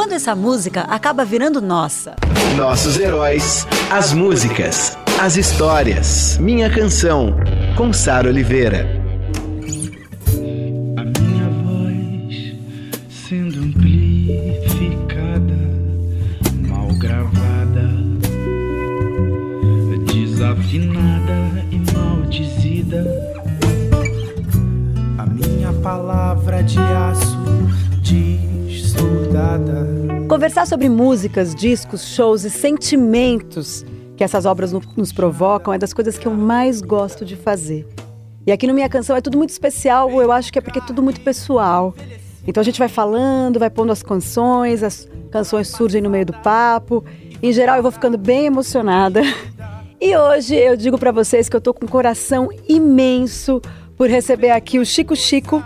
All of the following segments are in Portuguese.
Quando essa música acaba virando nossa? Nossos heróis, as músicas, as histórias. Minha Canção, com Sara Oliveira. sendo amplificada, mal gravada, desafinada e maldizida. A minha palavra de aço dessoldada. Conversar sobre músicas, discos, shows e sentimentos que essas obras nos provocam é das coisas que eu mais gosto de fazer. E aqui no Minha Canção é tudo muito especial, eu acho que é porque é tudo muito pessoal. Então a gente vai falando, vai pondo as canções, as canções surgem no meio do papo. Em geral eu vou ficando bem emocionada. E hoje eu digo para vocês que eu tô com um coração imenso por receber aqui o Chico Chico,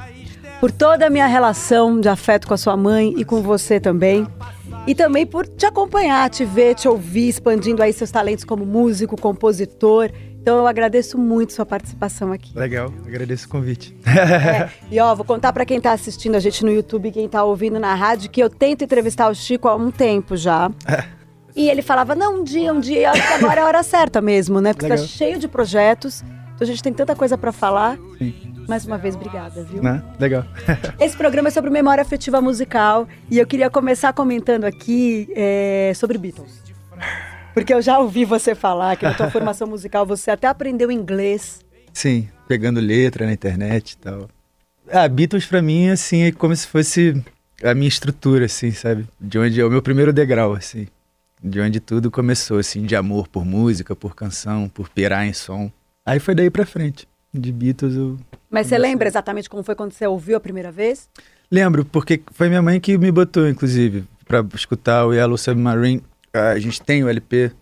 por toda a minha relação de afeto com a sua mãe e com você também. E também por te acompanhar, te ver, te ouvir, expandindo aí seus talentos como músico, compositor então eu agradeço muito sua participação aqui. Legal, agradeço o convite. É, e ó, vou contar para quem está assistindo a gente no YouTube, quem está ouvindo na rádio, que eu tento entrevistar o Chico há um tempo já. É. E ele falava, não, um dia, um dia, acho que agora é a hora certa mesmo, né? Porque tá Legal. tá cheio de projetos, a gente tem tanta coisa para falar. Sim. Mais uma vez, obrigada, viu? Né? Legal. Esse programa é sobre memória afetiva musical e eu queria começar comentando aqui é, sobre Beatles. Porque eu já ouvi você falar que na tua formação musical você até aprendeu inglês. Sim, pegando letra na internet e tal. Ah, Beatles pra mim, assim, é como se fosse a minha estrutura, assim, sabe? De onde é o meu primeiro degrau, assim. De onde tudo começou, assim, de amor por música, por canção, por pirar em som. Aí foi daí pra frente. De Beatles eu. Mas você lembra exatamente como foi quando você ouviu a primeira vez? Lembro, porque foi minha mãe que me botou, inclusive, para escutar o Yellow Submarine a gente tem o LP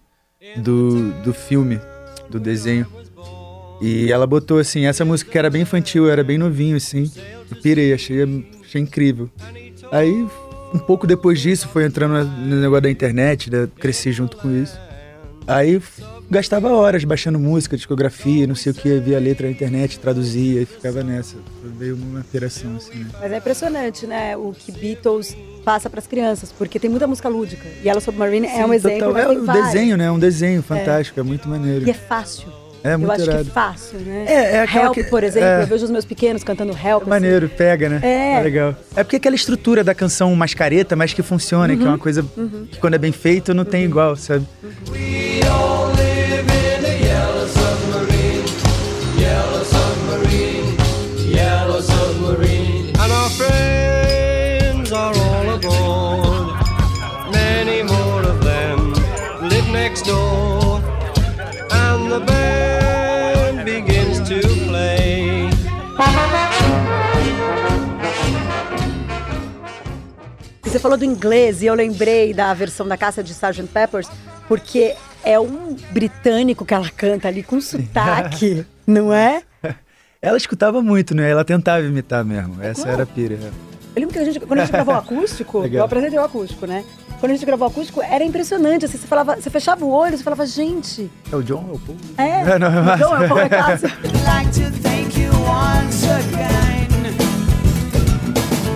do, do filme, do desenho. E ela botou assim, essa música que era bem infantil, era bem novinho, assim. Eu pirei, achei, achei incrível. Aí, um pouco depois disso, foi entrando no negócio da internet, né? cresci junto com isso. Aí gastava horas baixando música, discografia, não sei o que, via letra na internet, traduzia e ficava nessa. Veio uma operação assim. Né? Mas é impressionante, né? O que Beatles passa para as crianças, porque tem muita música lúdica. E ela Submarine Sim, é um exemplo. Total. É um desenho, né? É um desenho fantástico, é, é muito maneiro. E é fácil. É muito Eu acho irado. que é fácil, né? É, é Help, que, por exemplo, é, eu vejo os meus pequenos cantando Help. É maneiro, assim. pega, né? É. é. legal. É porque aquela estrutura da canção mais careta, mas que funciona, uhum. que é uma uhum. coisa uhum. que quando é bem feito não uhum. tem igual, sabe? Uhum. Você falou do inglês e eu lembrei da versão da caça de Sgt. Peppers, porque é um britânico que ela canta ali com sotaque, não é? Ela escutava muito, né? Ela tentava imitar mesmo. Essa era a pira. Eu lembro que a gente, quando a gente gravou o acústico, eu apresentei o acústico, né? Quando a gente gravou acústico, era impressionante. Assim, você, falava, você fechava o olho, você falava, gente. É o John, é o Paul? É, é não, é o John, é o Paul, é Cássio.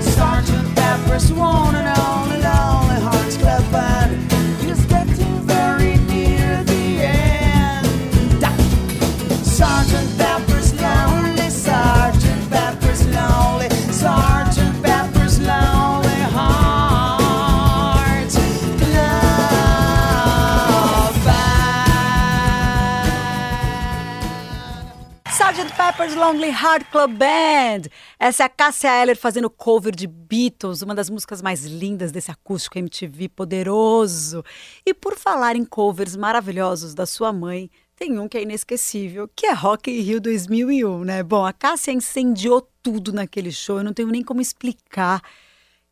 Sergeant Pepper's one and only lonely Hearts Club Band. Lonely Heart Club Band. Essa é a Cássia Eller fazendo cover de Beatles, uma das músicas mais lindas desse acústico MTV poderoso. E por falar em covers maravilhosos da sua mãe, tem um que é inesquecível, que é Rock in Rio 2001, né? Bom, a Cássia incendiou tudo naquele show, eu não tenho nem como explicar.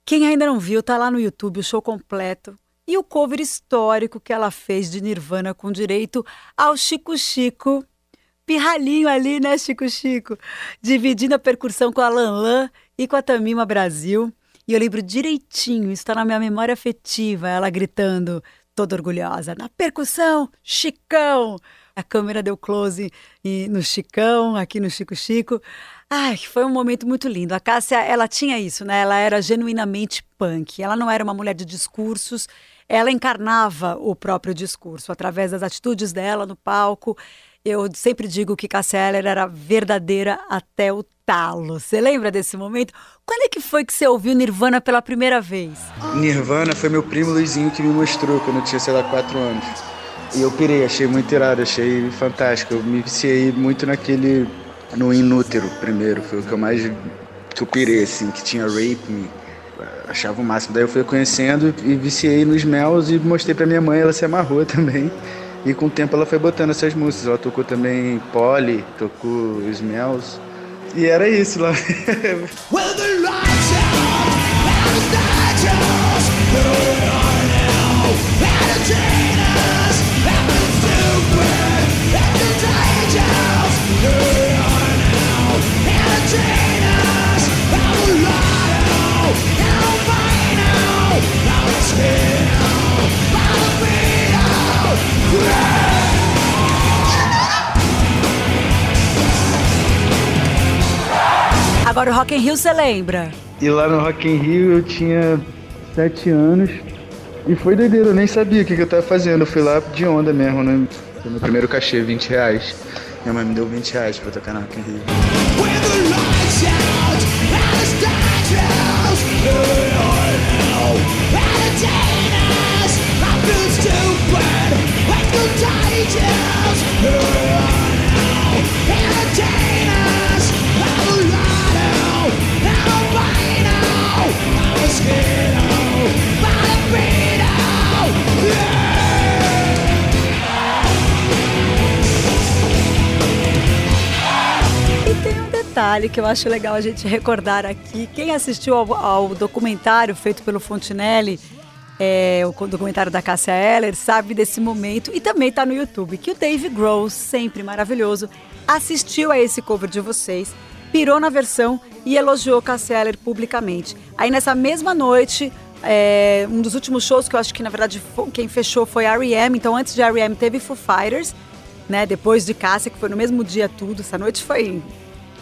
Quem ainda não viu, tá lá no YouTube o show completo. e o cover histórico que ela fez de Nirvana com direito ao Chico Chico. Pirralhinho ali, né, Chico Chico? Dividindo a percussão com a Lan e com a Tamima Brasil. E eu lembro direitinho, está na minha memória afetiva, ela gritando, toda orgulhosa, na percussão, Chicão! A câmera deu close no Chicão, aqui no Chico Chico. Ai, foi um momento muito lindo. A Cássia, ela tinha isso, né? Ela era genuinamente punk. Ela não era uma mulher de discursos, ela encarnava o próprio discurso através das atitudes dela no palco. Eu sempre digo que Cássia Eller era verdadeira até o talo. Você lembra desse momento? Quando é que foi que você ouviu Nirvana pela primeira vez? Nirvana foi meu primo Luizinho que me mostrou quando eu tinha, sei lá, quatro anos. E eu pirei, achei muito irado, achei fantástico. Eu me viciei muito naquele. no Inútero primeiro, foi o que eu mais. que eu pirei, assim, que tinha Rape Me. Achava o máximo. Daí eu fui conhecendo e viciei nos Mels e mostrei pra minha mãe, ela se amarrou também. E com o tempo ela foi botando essas músicas. Ela tocou também Polly, tocou Smells. E era isso lá. Agora o Rock in Rio você lembra? E lá no Rock in Rio eu tinha sete anos e foi doideiro, eu nem sabia o que, que eu tava fazendo. Eu fui lá de onda mesmo, né? Foi meu primeiro cachê, 20 reais. Minha mãe me deu 20 reais pra tocar no Rock in Rio. Detalhe que eu acho legal a gente recordar aqui. Quem assistiu ao, ao documentário feito pelo Fontinelli, é, o documentário da Cássia Eller, sabe desse momento e também está no YouTube, que o Dave Grohl, sempre maravilhoso, assistiu a esse cover de vocês, pirou na versão e elogiou Cássia Eller publicamente. Aí nessa mesma noite, é, um dos últimos shows que eu acho que na verdade quem fechou foi R.E.M., então antes de R.E.M. teve Foo Fighters, né, depois de Cássia, que foi no mesmo dia tudo, essa noite foi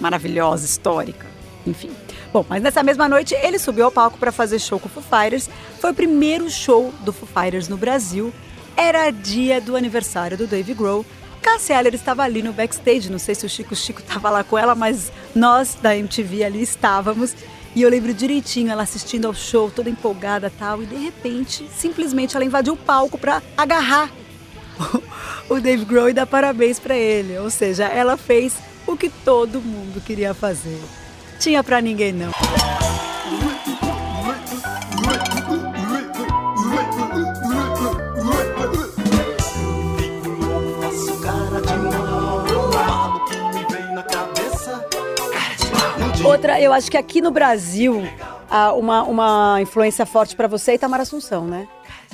maravilhosa, histórica, enfim. Bom, mas nessa mesma noite ele subiu ao palco para fazer show com o Foo Fighters. Foi o primeiro show do Foo Fighters no Brasil. Era dia do aniversário do Dave Grohl. Cassia Eller estava ali no backstage, não sei se o Chico Chico estava lá com ela, mas nós da MTV ali estávamos. E eu lembro direitinho ela assistindo ao show, toda empolgada tal, e de repente, simplesmente ela invadiu o palco para agarrar o Dave Grohl e dar parabéns para ele. Ou seja, ela fez o que todo mundo queria fazer. Tinha para ninguém não. Outra, eu acho que aqui no Brasil, uma, uma influência forte para você é Itamar Assunção, né?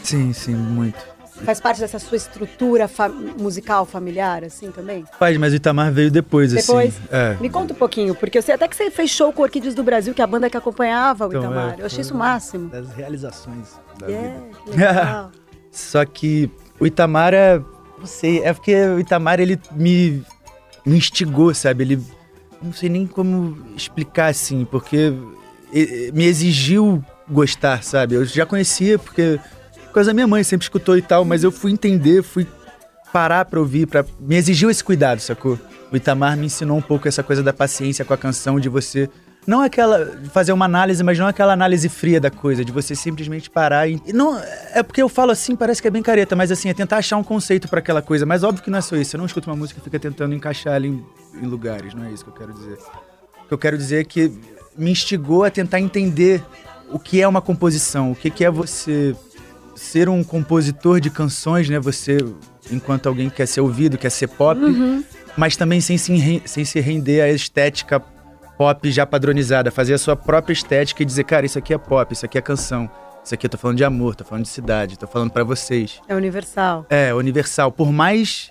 Sim, sim, muito. Faz parte dessa sua estrutura fa musical familiar, assim, também? Faz, mas o Itamar veio depois, depois? assim. É. Me conta um pouquinho, porque eu sei até que você fez show com Orquídeos do Brasil, que é a banda que acompanhava o então, Itamar. É, eu achei isso o máximo. Das realizações da yeah, vida. Que legal. Só que o Itamar é. Não sei, é porque o Itamar ele me, me instigou, sabe? Ele. Não sei nem como explicar assim, porque me exigiu gostar, sabe? Eu já conhecia porque coisa da minha mãe, sempre escutou e tal, mas eu fui entender, fui parar pra ouvir, pra... me exigiu esse cuidado, sacou? O Itamar me ensinou um pouco essa coisa da paciência com a canção, de você. Não aquela. fazer uma análise, mas não aquela análise fria da coisa, de você simplesmente parar e. não É porque eu falo assim, parece que é bem careta, mas assim, é tentar achar um conceito para aquela coisa. Mas óbvio que não é só isso. Você não escuta uma música e fica tentando encaixar ela em, em lugares, não é isso que eu quero dizer. O que eu quero dizer é que me instigou a tentar entender o que é uma composição, o que, que é você ser um compositor de canções, né? Você, enquanto alguém que quer ser ouvido, quer ser pop, uhum. mas também sem se, sem se render à estética pop já padronizada, fazer a sua própria estética e dizer, cara, isso aqui é pop, isso aqui é canção. Isso aqui eu tô falando de amor, tô falando de cidade, tô falando pra vocês. É universal. É, universal. Por mais.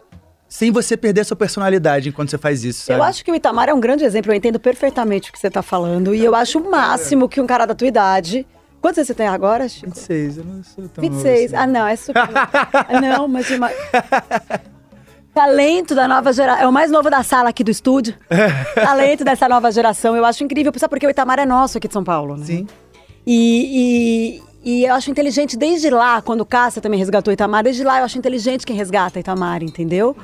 Sem você perder a sua personalidade enquanto você faz isso, sabe? Eu acho que o Itamar é um grande exemplo, eu entendo perfeitamente o que você tá falando. E eu acho o máximo que um cara da tua idade. Quantos anos você tem agora, Chico? 26, eu não sou tão 26. novo Ah, não, é super. Ah, não, mas. Uma... Talento da nova geração. É o mais novo da sala aqui do estúdio. Talento dessa nova geração. Eu acho incrível. Sabe porque o Itamar é nosso aqui de São Paulo, né? Sim. E, e, e eu acho inteligente desde lá, quando o Cássia também resgatou Itamar, desde lá eu acho inteligente quem resgata Itamar, entendeu?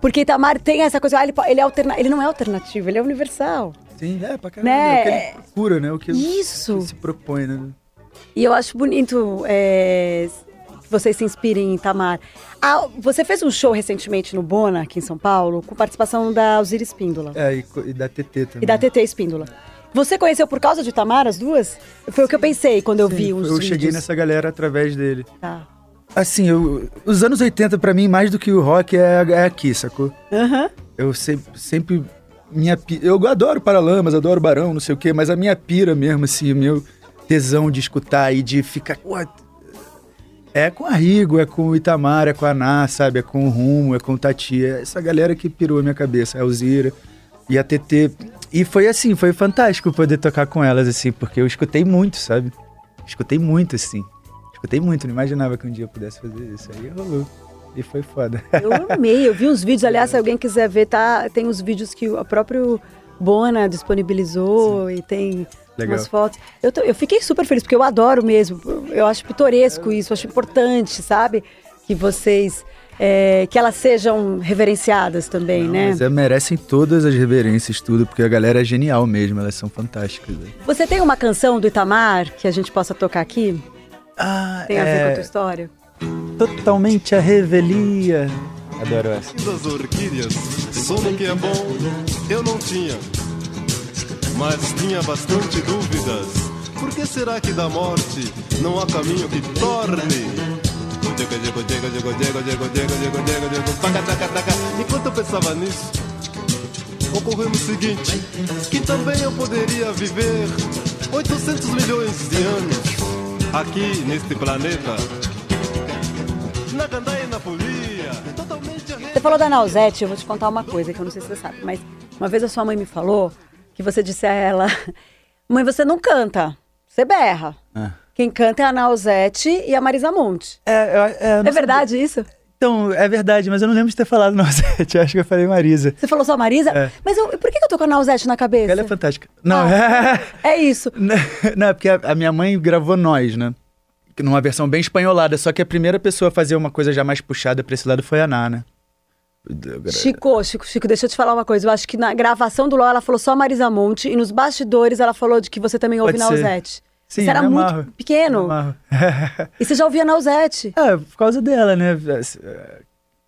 Porque Itamar tem essa coisa, ah, ele, ele, é alterna, ele não é alternativo, ele é universal. Sim, é, pra caramba. Né? É o que ele procura, né? O que Isso. que se propõe, né? E eu acho bonito é, que vocês se inspirem em Itamar. Ah, você fez um show recentemente no Bona, aqui em São Paulo, com participação da Alzira Espíndola É, e, e da TT também. e da TT Espíndola. Você conheceu por causa de Itamar as duas? Foi o que eu pensei quando eu Sim, vi uns Eu vídeos. cheguei nessa galera através dele. Tá. Assim, eu, os anos 80, pra mim, mais do que o rock, é, é aqui, sacou? Aham. Eu sempre, sempre minha eu adoro Paralamas, adoro Barão, não sei o quê, mas a minha pira mesmo, assim, o meu tesão de escutar e de ficar. "Ué, É com a Rigo, é com o Itamar, é com a Ná, sabe? É com o Rumo, é com o Tati. É essa galera que pirou a minha cabeça, a Alzira e a TT. E foi assim, foi fantástico poder tocar com elas, assim, porque eu escutei muito, sabe? Escutei muito, assim. Escutei muito, não imaginava que um dia eu pudesse fazer isso. Aí rolou. E foi foda. Eu amei, eu vi uns vídeos, aliás, se alguém quiser ver, tá, tem os vídeos que o próprio Bona disponibilizou e tem Legal. umas fotos. Eu, tô- eu fiquei super feliz, porque eu adoro mesmo, eu acho pitoresco isso, eu acho importante, sabe? Que vocês, é, que elas sejam reverenciadas também, Não, né? Mas é, merecem todas as reverências, tudo, porque a galera é genial mesmo, elas são fantásticas. velho. Você tem uma canção do Itamar que a gente possa tocar aqui? Ah, Tem a ver com a tua história? Totalmente a revelia. Adoro essa. das orquídeas, sono que é bom, eu não tinha. Mas tinha bastante dúvidas. Por que será que da morte não há caminho que torne? Enquanto eu pensava nisso, ocorreu o seguinte: que também eu poderia viver 800 milhões de anos aqui neste planeta. Na gandaia e na folia, totalmente Você falou da Nausete, eu vou te contar uma coisa que eu não sei se você sabe, mas uma vez a sua mãe me falou que você disse a ela: Mãe, você não canta, você berra. Ah. Quem canta é a Nausete e a Marisa Monte. É, é, É verdade isso? sabia. Então, é verdade, mas eu não lembro de ter falado Nausete. Acho que eu falei Marisa. Você falou só Marisa? É. Mas eu- por que eu tô com a Nausete na cabeça? Ela é fantástica. Não, Ah. É isso. Não, é porque a, a minha mãe gravou Nós, né? Numa versão bem espanholada, só que a primeira pessoa a fazer uma coisa já mais puxada pra esse lado foi a Ná, né? Chico, Chico, Chico, deixa eu te falar uma coisa. Eu acho que na gravação do LOL ela falou só Marisa Monte e nos bastidores ela falou de que você também ouve Pode. Nausete. Sim, você era muito pequeno e você já ouvia Nausete. Ah, por causa dela, né?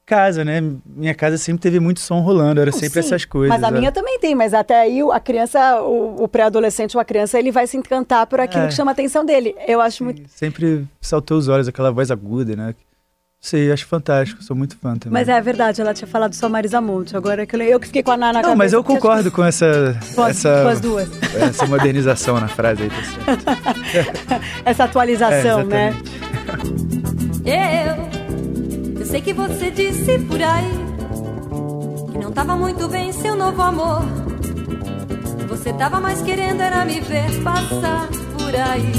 Casa, né? Minha casa sempre teve muito som rolando, era Não, sempre sim, essas coisas. Mas a é. minha também tem, mas até aí a criança, o, o pré-adolescente ou a criança, ele vai se encantar por aquilo É. que chama a atenção dele. Eu acho muito. Sempre saltou os olhos, aquela voz aguda, né? Sei, acho fantástico, sou muito fã também. Mas é verdade, ela tinha falado só Marisa Monte. Agora que eu, eu que fiquei com a Nana na Não, mas cabeça, eu porque acho concordo com essa, com as, essa, com as duas. essa modernização na frase aí, tá certo. Essa atualização, É, né? Eu, eu sei que você disse por aí que não tava muito bem seu novo amor. Que você tava mais querendo era me ver passar por aí.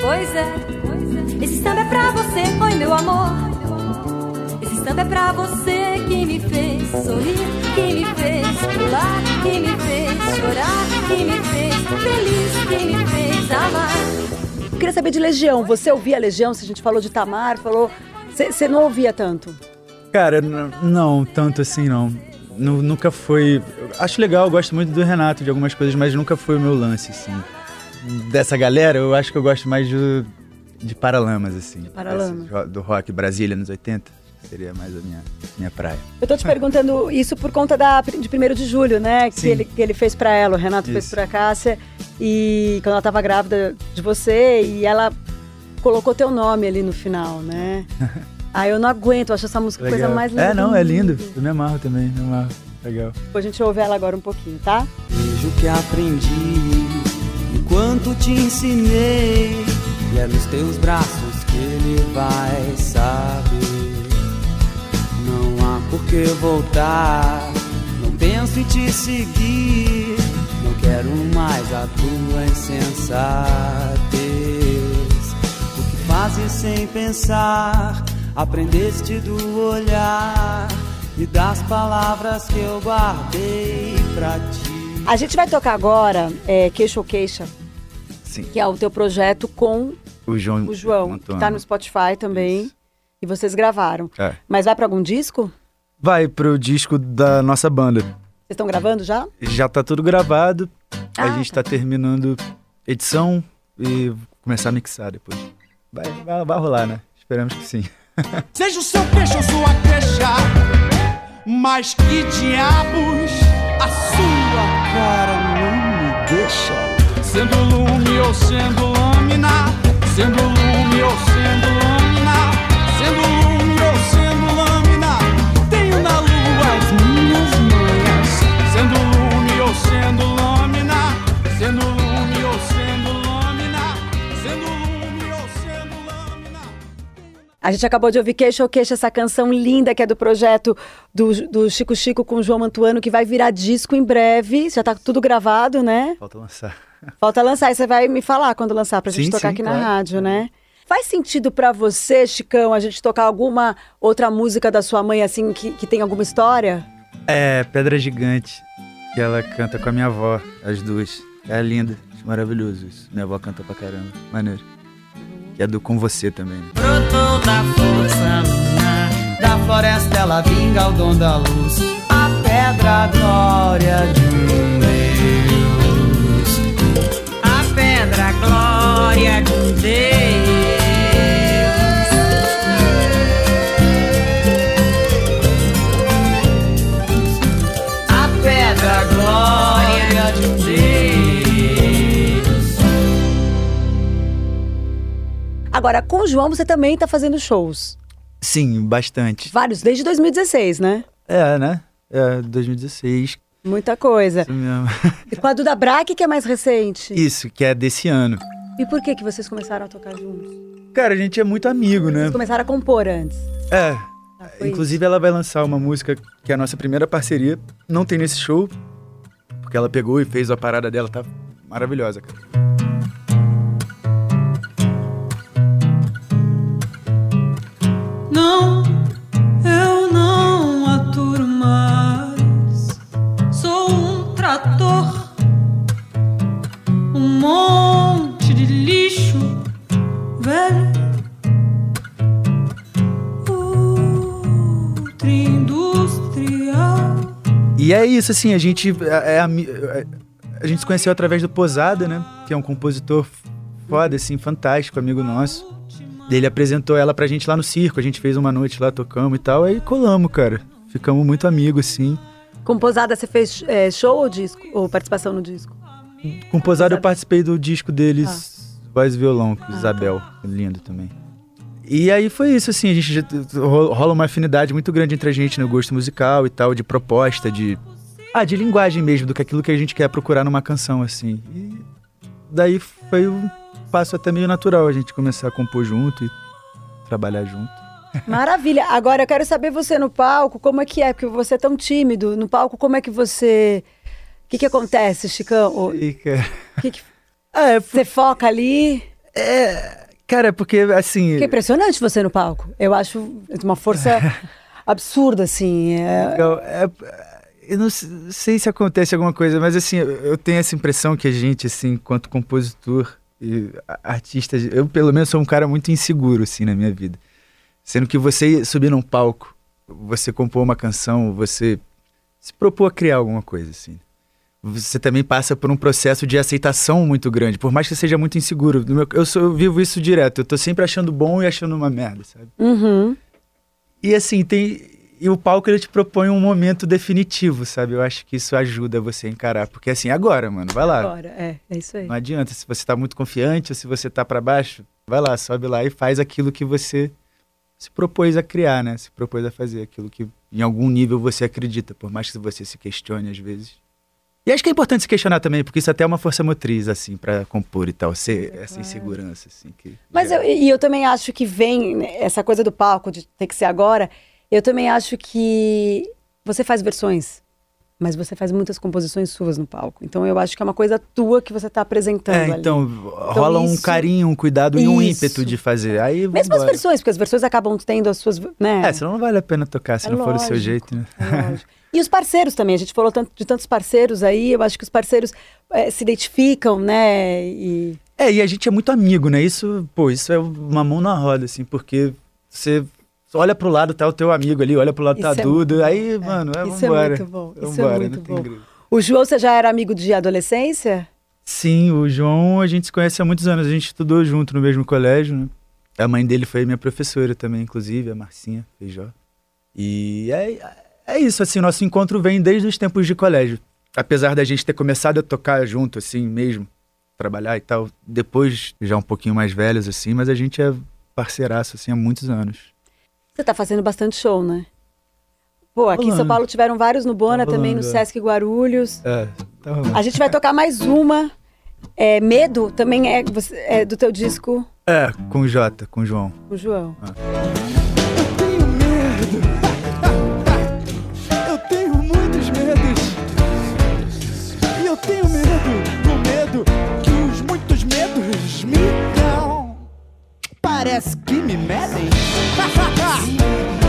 Pois é, pois é. Esse samba é pra você, oi meu amor. Samba é pra você que me fez sorrir, que me fez pular, que me fez chorar, que me fez feliz, que me fez amar. Eu queria saber de Legião. Você ouvia Legião? Se a gente falou de Tamar, falou. Você não ouvia tanto? Cara, n- não, tanto assim não. Nu- nunca foi. Acho legal, eu gosto muito do Renato, de algumas coisas, mas nunca foi o meu lance, assim. Dessa galera, eu acho que eu gosto mais de, de Paralamas, assim. Paralamas. Desse ro- Do rock Brasília nos 80. Seria mais a minha, minha praia. Eu tô te perguntando isso por conta da, de 1 de julho, né? Que Sim. ele, que ele fez pra ela, o Renato fez Isso. pra Cássia. E quando ela tava grávida de você, e ela colocou teu nome ali no final, né? Ah, eu não aguento, eu acho essa música a coisa mais linda. É, não, é lindo. Eu me amarro também, me amarro. Legal. Depois a gente ouve ela agora um pouquinho, tá? Vejo que aprendi enquanto te ensinei E é nos teus braços que ele vai saber. Por que voltar. Não penso em te seguir. Não quero mais a tua insensatez. O que fazes sem pensar? Aprendeste do olhar e das palavras que eu guardei pra ti. A gente vai tocar agora é, Queixa ou Queixa, Sim. que é o teu projeto com O João. o João, que tá no Spotify também. Isso. E vocês gravaram. É. Mas vai pra algum disco? Vai pro disco da nossa banda. Vocês estão gravando já? Já tá tudo gravado. a Ah, gente tá. terminando edição e vou começar a mixar depois. Vai, vai, vai rolar, né? Esperamos que sim. Seja o seu queixa ou sua queixa, mas que diabos a sua cara não me deixa. Sendo lume ou sendo lâmina, sendo lume A gente acabou de ouvir Queixa ou Queixa, essa canção linda que é do projeto do, do Chico Chico com o João Mantuano, que vai virar disco em breve. Já tá tudo gravado, né? Falta lançar. Falta lançar, e você vai me falar quando lançar pra gente Sim, tocar sim, aqui na claro. rádio, né? Faz sentido pra você, Chicão, a gente tocar alguma outra música da sua mãe, assim, que, que tem alguma história? É, Pedra Gigante, que ela canta com a minha avó, as duas. É linda, acho maravilhoso isso. Minha avó canta pra caramba, maneiro. E é do Com Você também. Brotou da força lunar, da floresta ela vinga o dom da luz, a pedra glória de um Deus. A pedra glória de Agora, com o João você também tá fazendo shows. Sim, bastante. Vários, desde 2016, né? É, né? É, 2016. Muita coisa. Isso mesmo. E com a Duda Braque, que é mais recente. Isso, que é desse ano. E por que, que vocês começaram a tocar juntos? Cara, a gente é muito amigo, né? Vocês começaram a compor antes. É. Ah, Inclusive, ela vai lançar uma música que é a nossa primeira parceria. Não tem nesse show, porque ela pegou e fez a parada dela, tá maravilhosa, cara. E é isso, assim, a gente. É, é é- a gente se conheceu através do Posada, né? Que é um compositor foda, assim, fantástico, amigo nosso. Ele apresentou ela pra gente lá no circo, a gente fez uma noite lá, tocamos e tal, aí colamos, cara. Ficamos muito amigos, assim. Com Posada, você fez é, show ou disco? Ou participação no disco? Com Posada eu participei do disco deles, Voz e Violão, com Isabel, lindo também. E aí foi isso, assim, a gente rola uma afinidade muito grande entre a gente no gosto musical e tal, de proposta, de. Ah, de linguagem mesmo, do que aquilo que a gente quer procurar numa canção, assim. E daí foi um passo até meio natural a gente começar a compor junto e trabalhar junto. Maravilha. Agora eu quero saber você no palco, como é que é? Porque você é tão tímido. No palco, como é que você. O que, que acontece, Chicão? O que que- é, Você foca ali? Cara, porque assim. Que é impressionante você no palco. Eu acho uma força absurda, assim. É... Legal. É, eu não se- sei se acontece alguma coisa, mas assim, eu eu tenho essa impressão que a gente, assim, enquanto compositor e artista, eu pelo menos sou um cara muito inseguro, assim, na minha vida. Sendo que você subir num palco, você compor uma canção, você se propor a criar alguma coisa, assim. Você também passa por um processo de aceitação muito grande, por mais que seja muito inseguro. Meu- Eu, sou- eu vivo isso direto, eu tô sempre achando bom e achando uma merda, sabe? Uhum. E assim, tem. E o palco ele te propõe um momento definitivo, sabe? Eu acho que isso ajuda você a encarar. Porque assim, agora, mano, vai lá. Agora, é, é isso aí. Não adianta. Se você tá muito confiante ou se você tá pra baixo, vai lá, sobe lá e faz aquilo que você se propôs a criar, né? Se propôs a fazer aquilo que em algum nível você acredita, por mais que você se questione às vezes. E acho que é importante se questionar também, porque isso até é uma força motriz, assim, pra compor e tal. Ser essa insegurança, assim. Que Mas eu, e eu também acho que vem né, essa coisa do palco, de ter que ser agora. Eu também acho que você faz versões, mas você faz muitas composições suas no palco. Então eu acho que é uma coisa tua que você tá apresentando É, ali. então, rola um isso- carinho, um cuidado e um Isso. ímpeto de fazer. Aí Mesmo as vambora. versões, porque as versões acabam tendo as suas, né? É, senão não vale a pena tocar se É não for do seu lógico, jeito, né? é lógico. E os parceiros também, a gente falou tanto, de tantos parceiros aí, eu acho que os parceiros eh, se identificam, né? E É, e a gente é muito amigo, né? Isso, pô, isso é uma mão na roda, assim, porque você olha pro lado, tá o teu amigo ali, olha pro lado, tá Isso é- Duda, aí, mano, é, isso é vambora. muito bom, isso é Vambora, muito bom. grego. o João, você já era amigo de adolescência? Sim, o João a gente se conhece há muitos anos, a gente estudou junto no mesmo colégio, né? A mãe dele foi minha professora também, inclusive, a Marcinha Feijó. E é, é isso, assim, nosso encontro vem desde os tempos de colégio. Apesar da gente ter começado a tocar junto, assim, mesmo, trabalhar e tal, depois já um pouquinho mais velhos, assim, mas a gente é parceiraço, assim, há muitos anos. Você tá fazendo bastante show, né? Pô, aqui em São. Paulo tiveram vários no Bona, Tá também no é. Sesc Guarulhos. É, tá rolando. A gente vai tocar mais uma. É, Medo também é, é do teu disco, É, com o Jota, com o João. o João. tenho medo. Eu tenho muitos medos. E eu tenho medo do medo que os muitos medos me. Parece que me medem.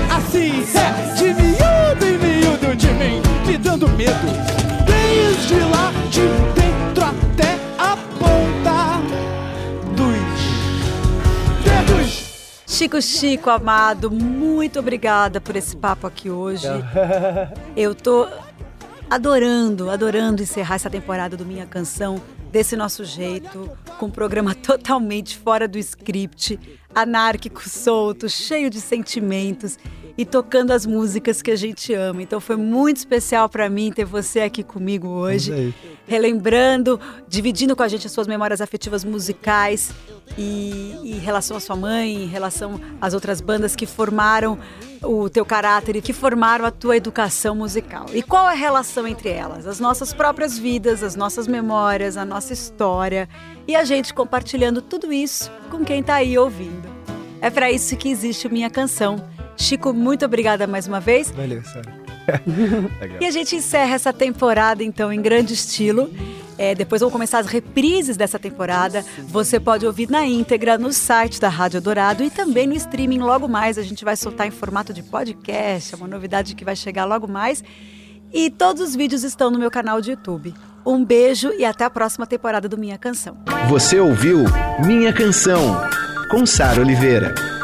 assim, é, de miúdo e miúdo de mim, me dando medo. Desde lá de dentro até a ponta dos dedos. Chico Chico, amado, muito obrigada por esse papo aqui hoje. Eu tô adorando, adorando encerrar essa temporada do Minha Canção desse nosso jeito, com um programa totalmente fora do script, anárquico, solto, cheio de sentimentos e tocando as músicas que a gente ama. Então foi muito especial para mim ter você aqui comigo hoje, relembrando, dividindo com a gente as suas memórias afetivas musicais e em relação à sua mãe, em relação às outras bandas que formaram o teu caráter e que formaram a tua educação musical. E qual é a relação entre elas? As nossas próprias vidas, as nossas memórias, a nossa história e a gente compartilhando tudo isso com quem tá aí ouvindo. É para isso que existe Minha Canção. Chico, muito obrigada mais uma vez. Valeu, Sara. E a gente encerra essa temporada, então, em grande estilo. É, depois vão começar as reprises dessa temporada. Você pode ouvir na íntegra no site da Rádio Dourado e também no streaming logo mais. A gente vai soltar em formato de podcast, é uma novidade que vai chegar logo mais. E todos os vídeos estão no meu canal de YouTube. Um beijo e até a próxima temporada do Minha Canção. Você ouviu Minha Canção, com Sara Oliveira.